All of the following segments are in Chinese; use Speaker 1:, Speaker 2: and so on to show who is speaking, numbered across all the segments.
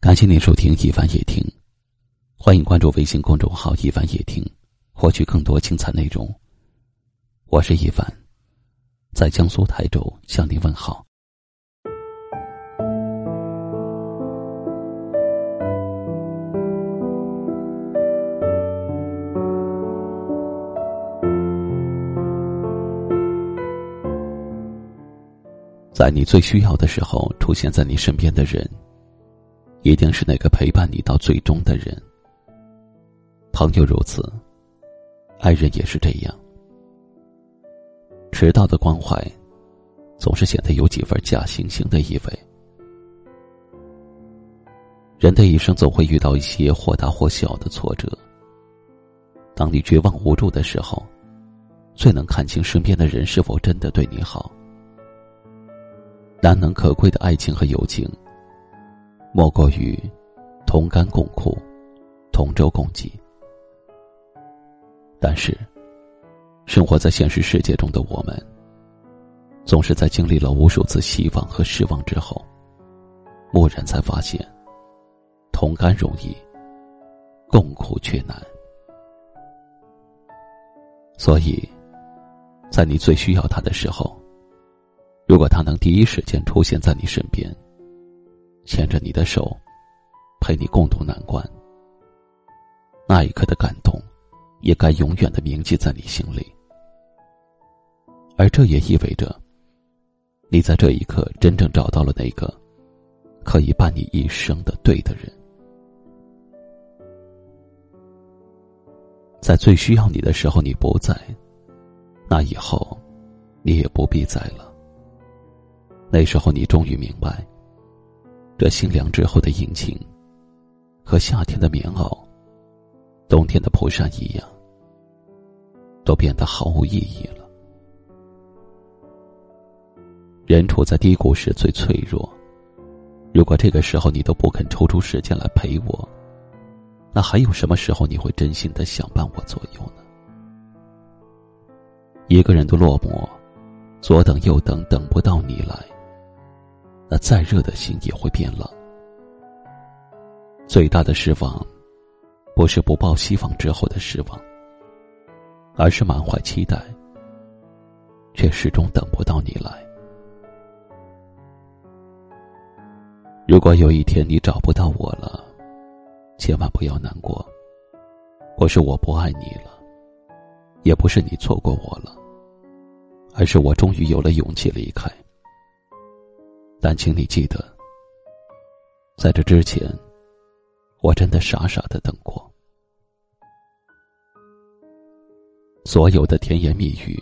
Speaker 1: 感谢您收听《一凡夜听》，欢迎关注微信公众号“一凡夜听”，获取更多精彩内容。我是一凡，在江苏台州向您问好。在你最需要的时候出现在你身边的人。一定是那个陪伴你到最终的人。朋友如此，爱人也是这样。迟到的关怀，总是显得有几分假惺惺的意味。人的一生总会遇到一些或大或小的挫折。当你绝望无助的时候，最能看清身边的人是否真的对你好。难能可贵的爱情和友情。莫过于同甘共苦、同舟共济。但是，生活在现实世界中的我们，总是在经历了无数次希望和失望之后，蓦然才发现，同甘容易，共苦却难。所以，在你最需要他的时候，如果他能第一时间出现在你身边。牵着你的手，陪你共度难关。那一刻的感动，也该永远的铭记在你心里。而这也意味着，你在这一刻真正找到了那个可以伴你一生的对的人。在最需要你的时候你不在，那以后，你也不必在了。那时候你终于明白。这心凉之后的引擎，和夏天的棉袄、冬天的蒲扇一样，都变得毫无意义了。人处在低谷时最脆弱，如果这个时候你都不肯抽出时间来陪我，那还有什么时候你会真心的想伴我左右呢？一个人的落寞，左等右等，等不到你来。那再热的心也会变冷。最大的失望，不是不抱希望之后的失望，而是满怀期待，却始终等不到你来。如果有一天你找不到我了，千万不要难过。不是我不爱你了，也不是你错过我了，而是我终于有了勇气离开。但请你记得，在这之前，我真的傻傻的等过。所有的甜言蜜语，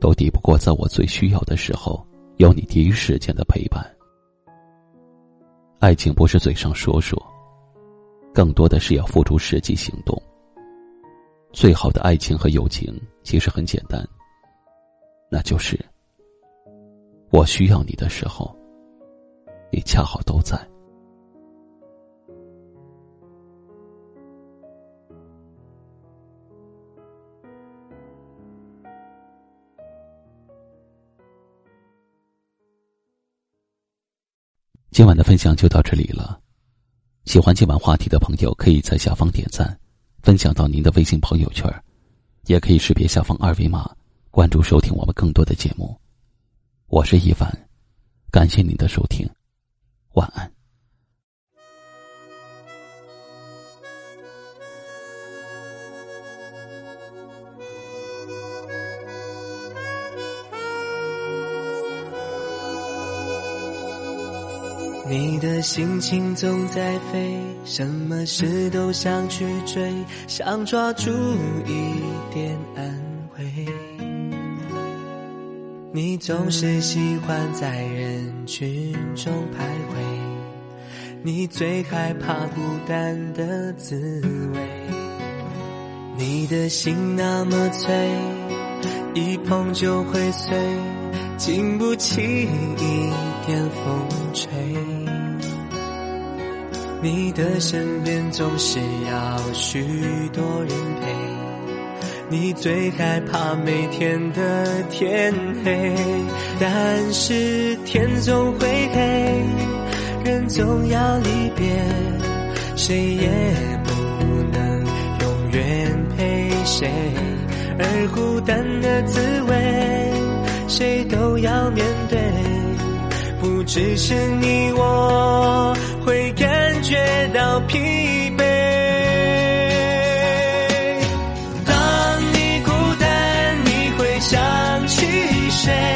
Speaker 1: 都抵不过在我最需要的时候，有你第一时间的陪伴。爱情不是嘴上说说，更多的是要付出实际行动。最好的爱情和友情，其实很简单，那就是。我需要你的时候，你恰好都在。今晚的分享就到这里了。喜欢今晚话题的朋友，可以在下方点赞，分享到您的微信朋友圈，也可以识别下方二维码关注收听我们更多的节目。我是一凡，感谢您的收听，晚安。
Speaker 2: 你的心情总在飞，什么事都想去追，想抓住一点安慰。你总是喜欢在人群中徘徊，你最害怕孤单的滋味。你的心那么脆，一碰就会碎，经不起一点风吹。你的身边总是要许多人陪。你最害怕每天的天黑，但是天总会黑，人总要离别，谁也不能永远陪谁，而孤单的滋味，谁都要面对。不只是你我会感觉到疲惫。去谁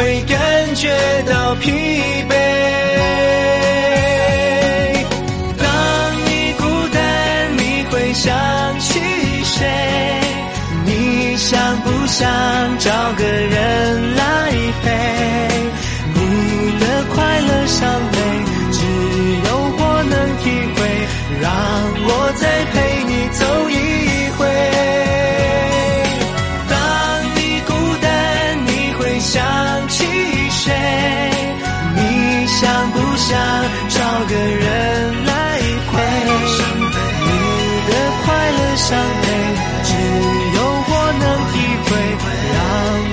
Speaker 2: 会感觉到疲惫。当你孤单，你会想起谁？你想不想找个人来陪？找个人来陪？你的快乐伤悲，只有我能体会。让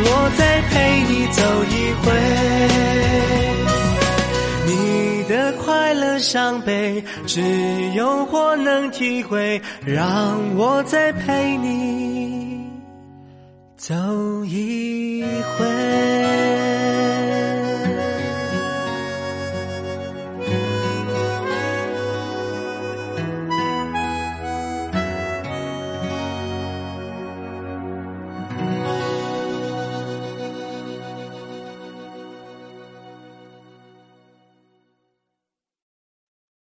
Speaker 2: 我再陪你走一回。你的快乐伤悲，只有我能体会。让我再陪你走一回。